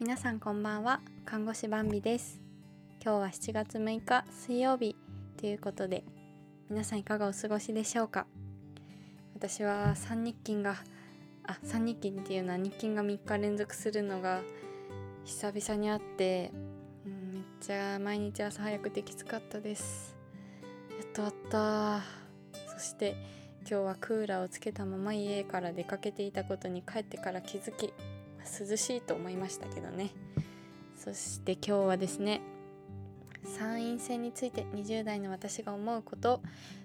皆さんこんばんは。看護師バンビです。今日は7月6日水曜日。ということで皆さんいかがお過ごしでしょうか？私は3日勤があ3日勤っていうのは日勤が3日連続するのが久々にあって、うん、めっちゃ毎日朝早くてきつかったです。やっと終わった。そして今日はクーラーをつけたまま家から出かけていたことに帰ってから気づき涼しいと思いましたけどね。そして今日はですね参院選について20代の私が思うこと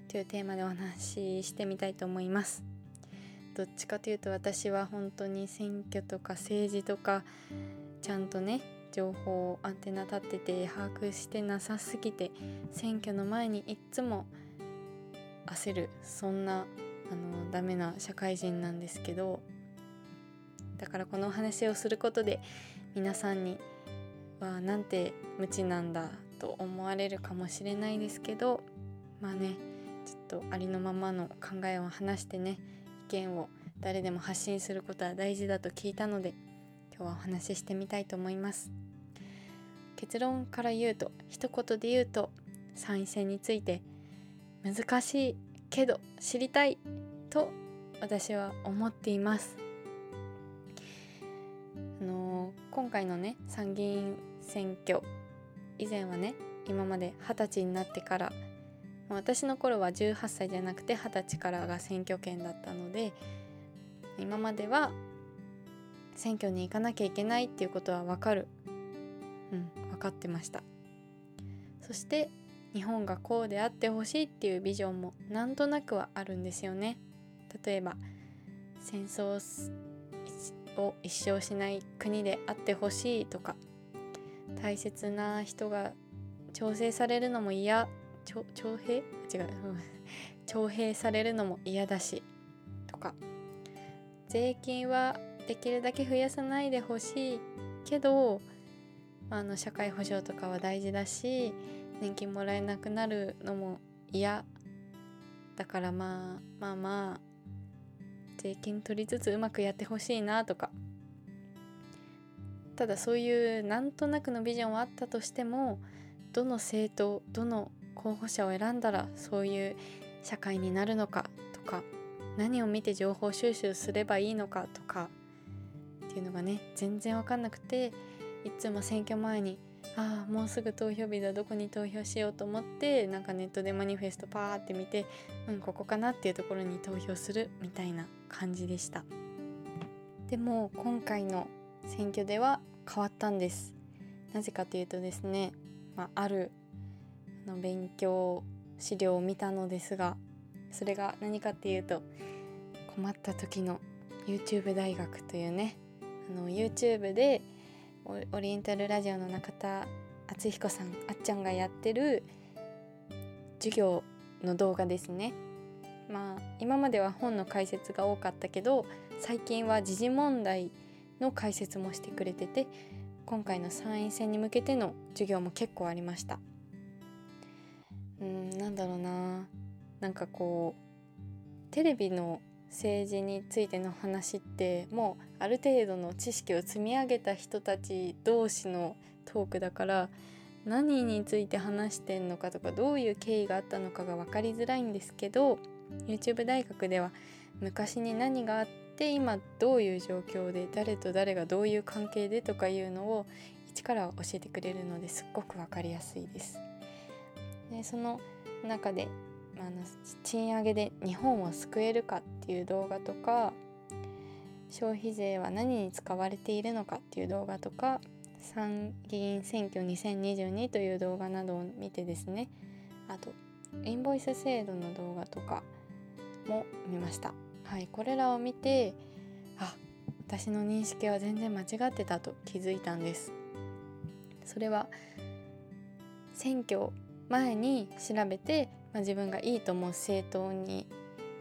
というテーマでお話ししてみたいと思います。どっちかというと私は本当に選挙とか政治とかちゃんとね情報アンテナ立ってて把握してなさすぎて選挙の前にいっつも焦るそんなあのダメな社会人なんですけどだからこのお話をすることで皆さんにはなんて無知なんだと思われるかもしれないですけどまあねちょっとありのままの考えを話してね意見を誰でも発信することは大事だと聞いたので今日はお話ししてみたいと思います。結論から言うと一言で言うと参院選について難しいけど知りたいと私は思っています。今回のね参議院選挙以前はね今まで二十歳になってから私の頃は18歳じゃなくて二十歳からが選挙権だったので今までは選挙に行かなきゃいけないっていうことは分かる。うん分かってました。そして日本がこうであってほしいっていうビジョンもなんとなくはあるんですよね。例えば戦争を一生しない国であってほしいとか大切な人が調整されるのも嫌徴兵違う。徴兵されるのも嫌だしとか税金はできるだけ増やさないでほしいけどあの社会保障とかは大事だし年金もらえなくなるのも嫌だからまあまあまあ税金取りつつうまくやってほしいなとか。ただそういうなんとなくのビジョンはあったとしてもどの政党どの候補者を選んだらそういう社会になるのかとか何を見て情報収集すればいいのかとかっていうのがね全然分かんなくていつも選挙前にああもうすぐ投票日だどこに投票しようと思ってなんかネットでマニフェストパーって見てうんここかなっていうところに投票するみたいな感じでした。でも今回の選挙では変わったんです。なぜかというとですね、まあ、あるの勉強資料を見たのですがそれが何かっていうと困った時の YouTube 大学というねあの YouTube でオリエンタルラジオの中田敦彦さんあっちゃんがやってる授業の動画ですね。まあ今までは本の解説が多かったけど最近は時事問題の解説もしてくれてて今回の参院選に向けての授業も結構ありました。うんなんだろうな。なんかこうテレビの政治についての話ってもうある程度の知識を積み上げた人たち同士のトークだから何について話してんのかとかどういう経緯があったのかが分かりづらいんですけど YouTube 大学では昔に何があって今どういう状況で誰と誰がどういう関係でとかいうのを一から教えてくれるのですっごく分かりやすいです。でその中であの賃上げで日本を救えるかっていう動画とか消費税は何に使われているのかっていう動画とか参議院選挙2022という動画などを見てですねあとインボイス制度の動画とかも見ました。はいこれらを見てあ私の認識は全然間違ってたと気づいたんです。それは選挙前に調べてまあ、自分がいいと思う政党に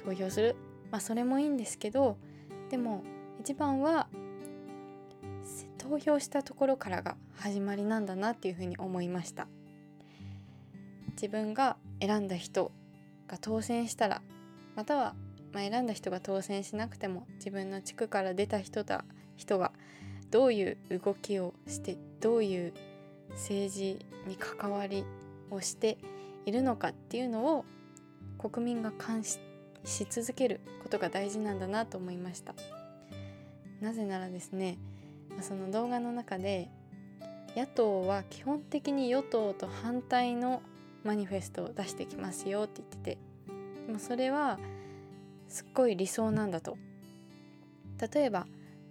投票する、まあ、それもいいんですけどでも一番は投票したところからが始まりなんだなっていうふうに思いました。自分が選んだ人が当選したらまたは、まあ、選んだ人が当選しなくても自分の地区から出た人だ人がどういう動きをしてどういう政治に関わりをしているのかっていうのを国民が監視し続けることが大事なんだなと思いました。なぜならですねその動画の中で野党は基本的に与党と反対のマニフェストを出してきますよって言っててでもそれはすっごい理想なんだと。例えば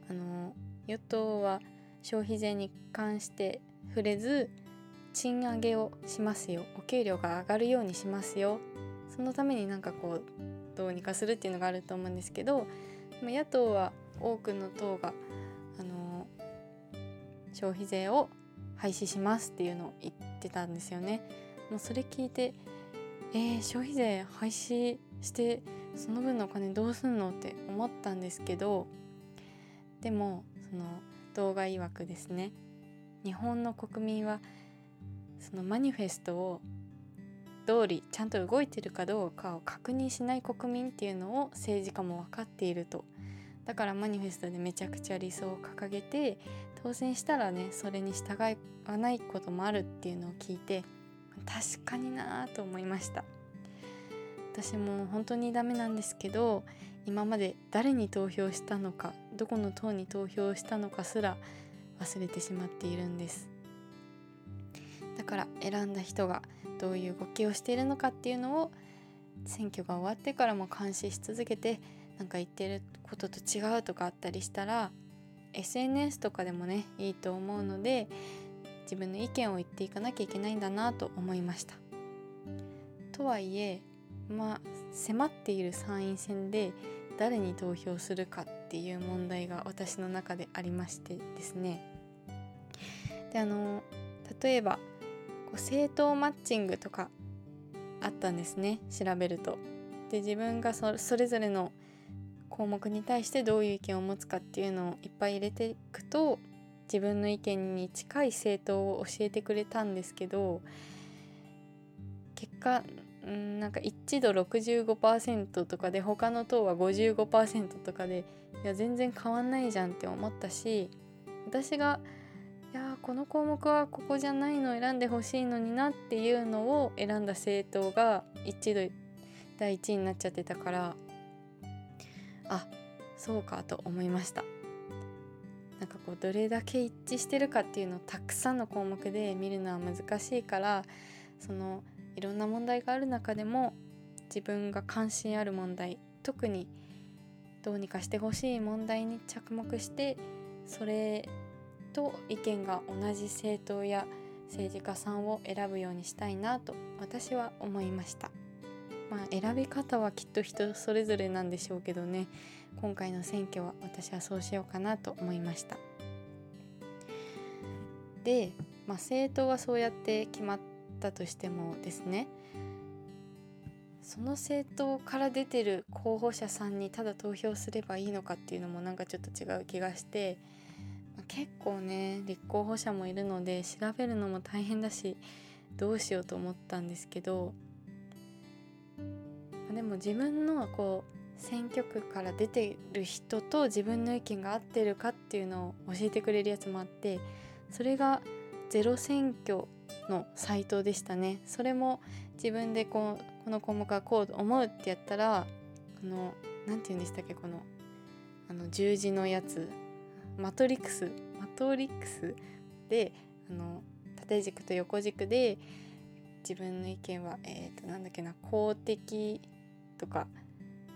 あの与党は消費税に関して触れず賃上げをしますよ。お給料が上がるようにしますよ。そのためになんかこうどうにかするっていうのがあると思うんですけど野党は多くの党があの消費税を廃止しますっていうのを言ってたんですよね。もうそれ聞いてえー、消費税廃止してその分のお金どうすんのって思ったんですけどでもその動画曰くですね日本の国民はそのマニフェストを通りちゃんと動いてるかどうかを確認しない国民っていうのを政治家も分かっているとだからマニフェストでめちゃくちゃ理想を掲げて当選したらねそれに従わないこともあるっていうのを聞いて確かになと思いました。私も本当にダメなんですけど今まで誰に投票したのかどこの党に投票したのかすら忘れてしまっているんです。だから選んだ人がどういう動きをしているのかっていうのを選挙が終わってからも監視し続けてなんか言ってることと違うとかあったりしたら SNS とかでもねいいと思うので自分の意見を言っていかなきゃいけないんだなと思いました。とはいえまあ迫っている参院選で誰に投票するかっていう問題が私の中でありましてですねであの例えばこう政党マッチングとかあったんですね調べると。で自分がそれぞれの項目に対してどういう意見を持つかっていうのをいっぱい入れていくと自分の意見に近い政党を教えてくれたんですけど結果んなんか一度65%とかで他の党は55%とかでいや全然変わんないじゃんって思ったし私がいやこの項目はここじゃないのを選んでほしいのになっていうのを選んだ政党が一度第1位になっちゃってたからあそうかと思いましたなんかこうどれだけ一致してるかっていうのをたくさんの項目で見るのは難しいからそのいろんな問題がある中でも自分が関心ある問題特にどうにかしてほしい問題に着目してそれと意見が同じ政党や政治家さんを選ぶようにしたいなと私は思いました。まあ、選び方はきっと人それぞれなんでしょうけどね。今回の選挙は私はそうしようかなと思いました。で、まあ、政党はそうやって決まったとしてもですね。その政党から出てる候補者さんにただ投票すればいいのかっていうのもなんかちょっと違う気がして、ま、結構ね立候補者もいるので調べるのも大変だしどうしようと思ったんですけど。でも自分のこう選挙区から出てる人と自分の意見が合ってるかっていうのを教えてくれるやつもあってそれがゼロ選挙のサイトでしたね。それも自分でこうこの項目はこう思うってやったらこの何て言うんでしたっけこのあの十字のやつ。マトリックス。マトリックスであの縦軸と横軸で自分の意見はえ、ー、となんだっけな公的とか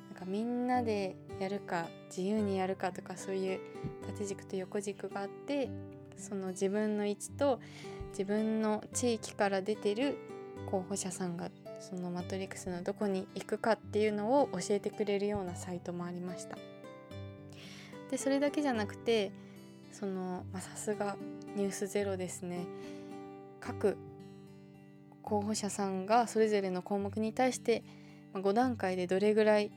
なんかみんなでやるか自由にやるかとかそういう縦軸と横軸があってその自分の位置と自分の地域から出てる候補者さんがそのマトリックスのどこに行くかっていうのを教えてくれるようなサイトもありました。でそれだけじゃなくてそのさすが「ニュースゼロですね各候補者さんがそれぞれの項目に対して5段階でどれぐらい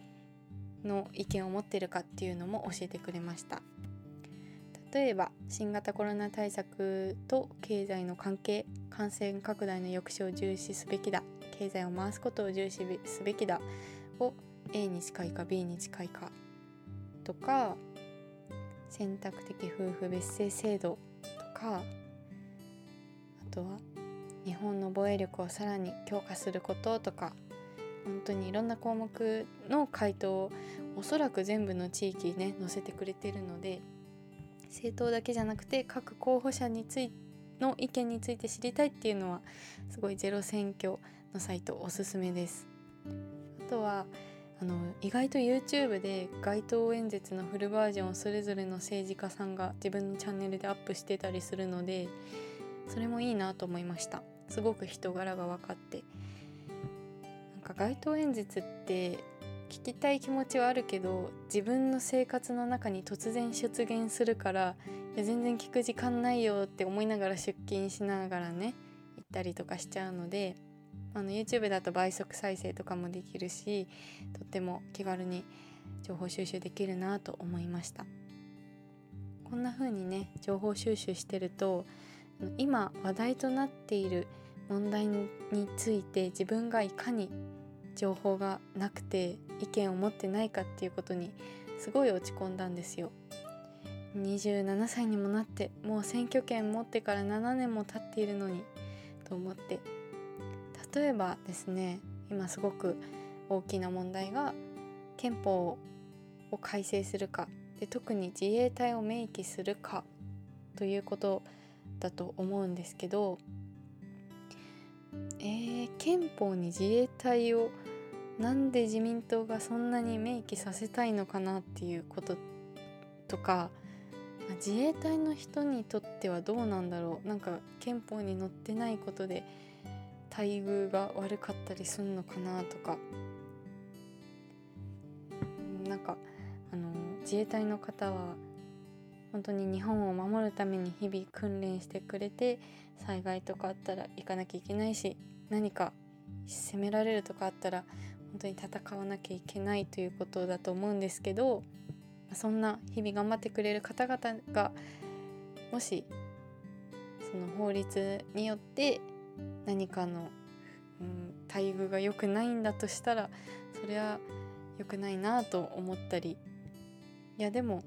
の意見を持ってるかっていうのも教えてくれました。例えば新型コロナ対策と経済の関係感染拡大の抑止を重視すべきだ。経済を回すことを重視すべきだ。を A に近いか B に近いか。とか選択的夫婦別姓制度とかあとは日本の防衛力をさらに強化することとか本当にいろんな項目の回答をおそらく全部の地域ね載せてくれてるので政党だけじゃなくて各候補者についの意見について知りたいっていうのはすごいゼロ選挙のサイトおすすめです。あとはあの意外と YouTube で街頭演説のフルバージョンをそれぞれの政治家さんが自分のチャンネルでアップしてたりするのでそれもいいなと思いました。すごく人柄が分かって。なんか街頭演説って聞きたい気持ちはあるけど自分の生活の中に突然出現するからいや全然聞く時間ないよって思いながら出勤しながらね行ったりとかしちゃうのであの YouTube だと倍速再生とかもできるしとっても気軽に情報収集できるなと思いました。こんな風にね情報収集してると今話題となっている問題について自分がいかに情報がなくて意見を持ってないかっていうことにすごい落ち込んだんですよ。27歳にもなってもう選挙権持ってから7年も経っているのにと思って例えばですね今すごく大きな問題が憲法を改正するかで特に自衛隊を明記するかということだと思うんですけどえー、憲法に自衛隊をなんで自民党がそんなに明記させたいのかなっていうこととか自衛隊の人にとってはどうなんだろう。なんか憲法に載ってないことで待遇が悪かったりすんのかなとか。なんかあの自衛隊の方は本当に日本を守るために日々訓練してくれて災害とかあったら行かなきゃいけないし何か責められるとかあったら本当に戦わなきゃいけないということだと思うんですけどそんな日々頑張ってくれる方々がもしその法律によって何かの、うん、待遇が良くないんだとしたらそれは良くないなと思ったりいやでも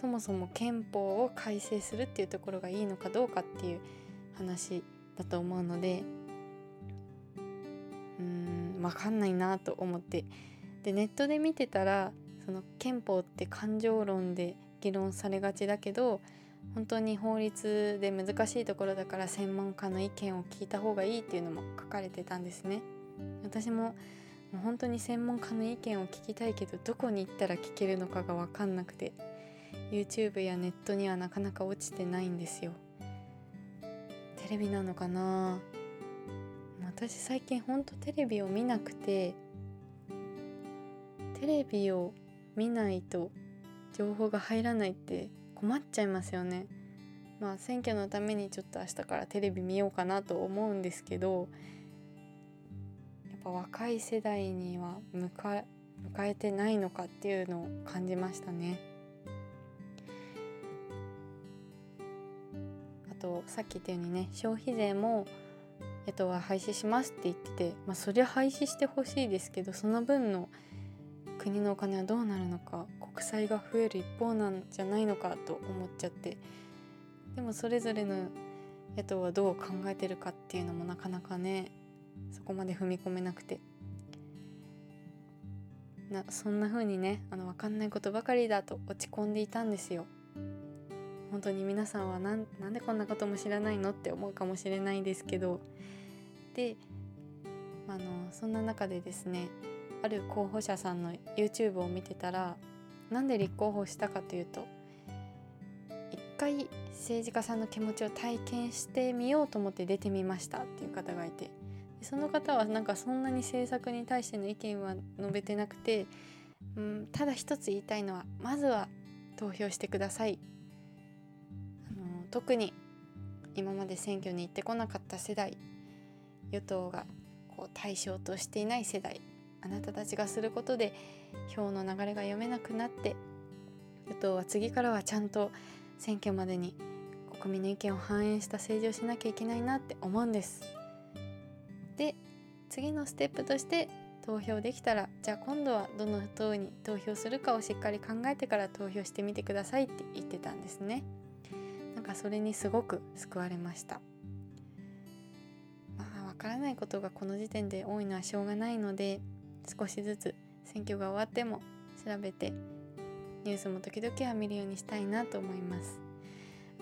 そもそも憲法を改正するっていうところがいいのかどうかっていう話だと思うのでうーん分かんないなと思ってでネットで見てたらその憲法って感情論で議論されがちだけど本当に法律で難しいところだから専門家の意見を聞いた方がいいっていうのも書かれてたんですね。私ももう本当に専門家の意見を聞きたいけどどこに行ったら聞けるのかが分かんなくて YouTube やネットにはなかなか落ちてないんですよ。テレビなのかな？私最近ほんとテレビを見なくてテレビを見ないと情報が入らないって困っちゃいますよね。まあ選挙のためにちょっと明日からテレビ見ようかなと思うんですけどやっぱ若い世代には迎え迎えてないのかっていうのを感じましたね。とさっき言ったようにね消費税も野党は廃止しますって言っててまあそりゃ廃止してほしいですけどその分の国のお金はどうなるのか国債が増える一方なんじゃないのかと思っちゃってでもそれぞれの野党はどう考えてるかっていうのもなかなかねそこまで踏み込めなくてなそんな風にねあの分かんないことばかりだと落ち込んでいたんですよ。本当に皆さんはなんでこんなことも知らないのって思うかもしれないですけどであのそんな中でですねある候補者さんの YouTube を見てたらなんで立候補したかというと一回政治家さんの気持ちを体験してみようと思って出てみましたっていう方がいてその方はなんかそんなに政策に対しての意見は述べてなくて、うん、ただ一つ言いたいのはまずは投票してください特に今まで選挙に行ってこなかった世代与党がこう対象としていない世代あなたたちがすることで票の流れが読めなくなって与党は次からはちゃんと選挙までに国民の意見を反映した政治をしなきゃいけないなって思うんです。で次のステップとして投票できたらじゃあ今度はどの党に投票するかをしっかり考えてから投票してみてくださいって言ってたんですねかそれにすごく救われました。まあわからないことがこの時点で多いのはしょうがないので少しずつ選挙が終わっても調べてニュースも時々は見るようにしたいなと思います。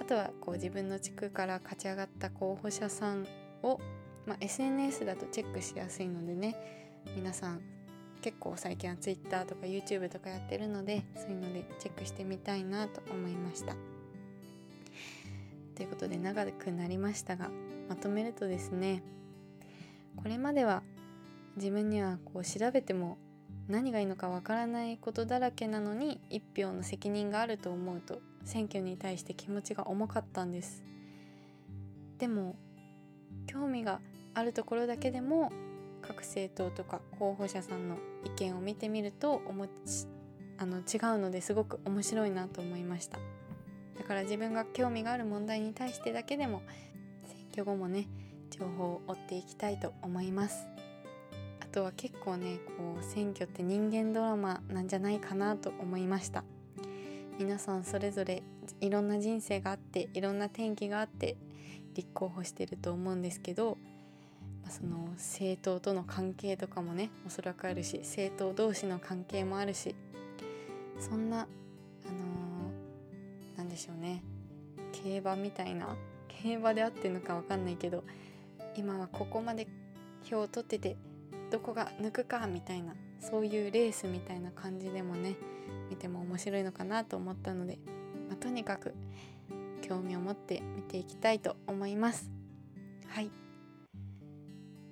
あとはこう自分の地区から勝ち上がった候補者さんを、まあ、SNS だとチェックしやすいのでね皆さん結構最近は Twitter とか YouTube とかやってるのでそういうのでチェックしてみたいなと思いました。ということで長くなりましたがまとめるとですねこれまでは自分にはこう調べても何がいいのかわからないことだらけなのに一票の責任があると思うと選挙に対して気持ちが重かったんです。でも興味があるところだけでも各政党とか候補者さんの意見を見てみるとおもちあの違うのですごく面白いなと思いました。だから自分が興味がある問題に対してだけでも選挙後もね情報を追っていきたいと思います。あとは結構ねこう選挙って人間ドラマなんじゃないかなと思いました。皆さんそれぞれいろんな人生があっていろんな転機があって立候補してると思うんですけど、その政党との関係とかもねおそらくあるし政党同士の関係もあるしそんなあのー、んでしょうね。競馬みたいな競馬であってるのか分かんないけど今はここまで票を取っててどこが抜くかみたいなそういうレースみたいな感じでもね見ても面白いのかなと思ったので、まあ、とにかく興味を持って見ていきたいと思います。はい。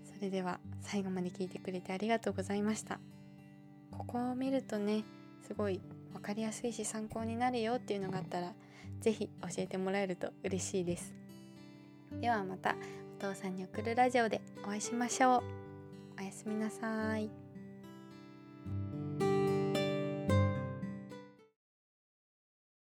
それでは最後まで聞いてくれてありがとうございました。ここを見るとねすごい分かりやすいし参考になるよっていうのがあったら是非教えてもらえると嬉しいですではまたお父さんに送るラジオでお会いしましょうおやすみなさい。